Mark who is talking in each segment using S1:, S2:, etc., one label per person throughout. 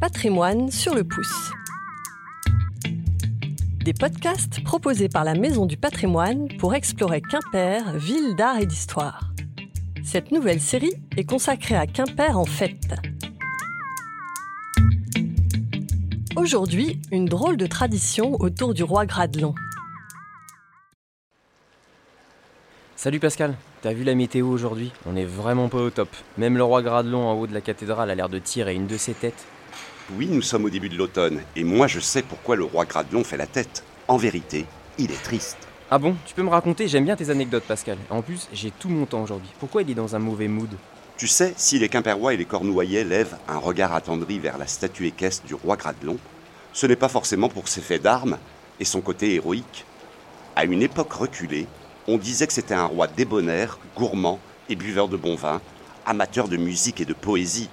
S1: Patrimoine sur le pouce. Des podcasts proposés par la Maison du Patrimoine pour explorer Quimper, ville d'art et d'histoire. Cette nouvelle série est consacrée à Quimper en fête. Aujourd'hui, une drôle de tradition autour du roi Gradelon.
S2: Salut Pascal, t'as vu la météo aujourd'hui? On est vraiment pas au top. Même le roi Gradelon en haut de la cathédrale a l'air de tirer une de ses têtes.
S3: Oui, nous sommes au début de l'automne, et moi je sais pourquoi le roi Gradelon fait la tête. En vérité, il est triste.
S2: Ah bon Tu peux me raconter J'aime bien tes anecdotes Pascal. En plus, j'ai tout mon temps aujourd'hui. Pourquoi il est dans un mauvais mood?
S3: Tu sais, si les Quimpérois et les Cornouaillais lèvent un regard attendri vers la statue équestre du roi Gradelon, ce n'est pas forcément pour ses faits d'armes et son côté héroïque. À une époque reculée, on disait que c'était un roi débonnaire, gourmand et buveur de bon vin, amateur de musique et de poésie.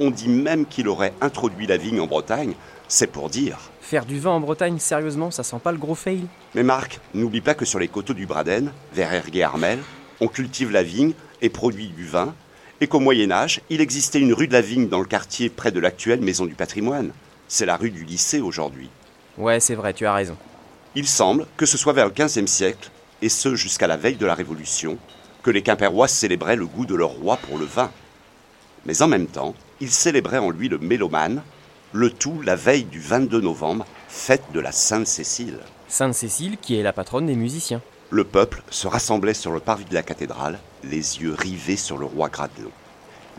S3: On dit même qu'il aurait introduit la vigne en Bretagne, c'est pour dire.
S2: Faire du vin en Bretagne, sérieusement, ça sent pas le gros fail
S3: Mais Marc, n'oublie pas que sur les coteaux du Braden, vers Erguet-Armel, on cultive la vigne et produit du vin, et qu'au Moyen Âge, il existait une rue de la vigne dans le quartier près de l'actuelle Maison du Patrimoine. C'est la rue du lycée aujourd'hui.
S2: Ouais, c'est vrai, tu as raison.
S3: Il semble que ce soit vers le XVe siècle et ce jusqu'à la veille de la Révolution, que les Quimpérois célébraient le goût de leur roi pour le vin. Mais en même temps, ils célébraient en lui le mélomane, le tout la veille du 22 novembre, fête de la Sainte-Cécile.
S2: Sainte-Cécile, qui est la patronne des musiciens.
S3: Le peuple se rassemblait sur le parvis de la cathédrale, les yeux rivés sur le roi Gradelon.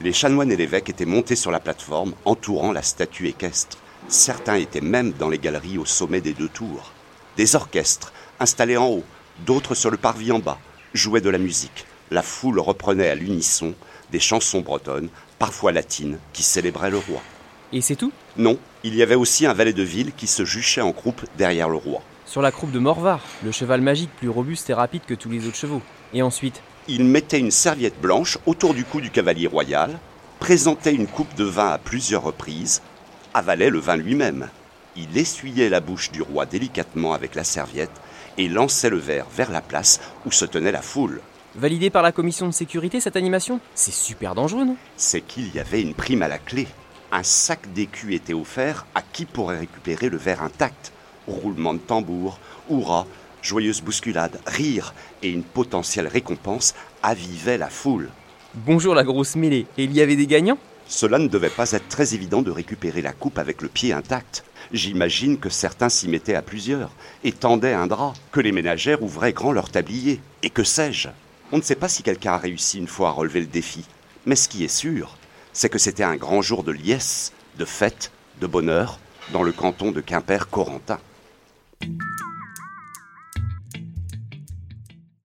S3: Les chanoines et l'évêque étaient montés sur la plateforme, entourant la statue équestre. Certains étaient même dans les galeries au sommet des deux tours. Des orchestres, installés en haut, d'autres sur le parvis en bas, jouaient de la musique. La foule reprenait à l'unisson des chansons bretonnes, parfois latines, qui célébraient le roi.
S2: Et c'est tout?
S3: Non, il y avait aussi un valet de ville qui se juchait en croupe derrière le roi.
S2: Sur la croupe de Morvar, le cheval magique plus robuste et rapide que tous les autres chevaux. Et ensuite?
S3: Il mettait une serviette blanche autour du cou du cavalier royal, présentait une coupe de vin à plusieurs reprises, avalait le vin lui-même. Il essuyait la bouche du roi délicatement avec la serviette et lançait le verre vers la place où se tenait la foule.
S2: Validé par la commission de sécurité cette animation C'est super dangereux, non?
S3: C'est qu'il y avait une prime à la clé. Un sac d'écus était offert à qui pourrait récupérer le verre intact. Roulement de tambour, hurrah, joyeuse bousculade, rire et une potentielle récompense avivaient la foule.
S2: Bonjour la grosse mêlée. Et il y avait des gagnants?
S3: Cela ne devait pas être très évident de récupérer la coupe avec le pied intact. J'imagine que certains s'y mettaient à plusieurs et tendaient un drap, que les ménagères ouvraient grand leur tablier, et que sais-je? On ne sait pas si quelqu'un a réussi une fois à relever le défi, mais ce qui est sûr, c'est que c'était un grand jour de liesse, de fête, de bonheur, dans le canton de Quimper-Corentin.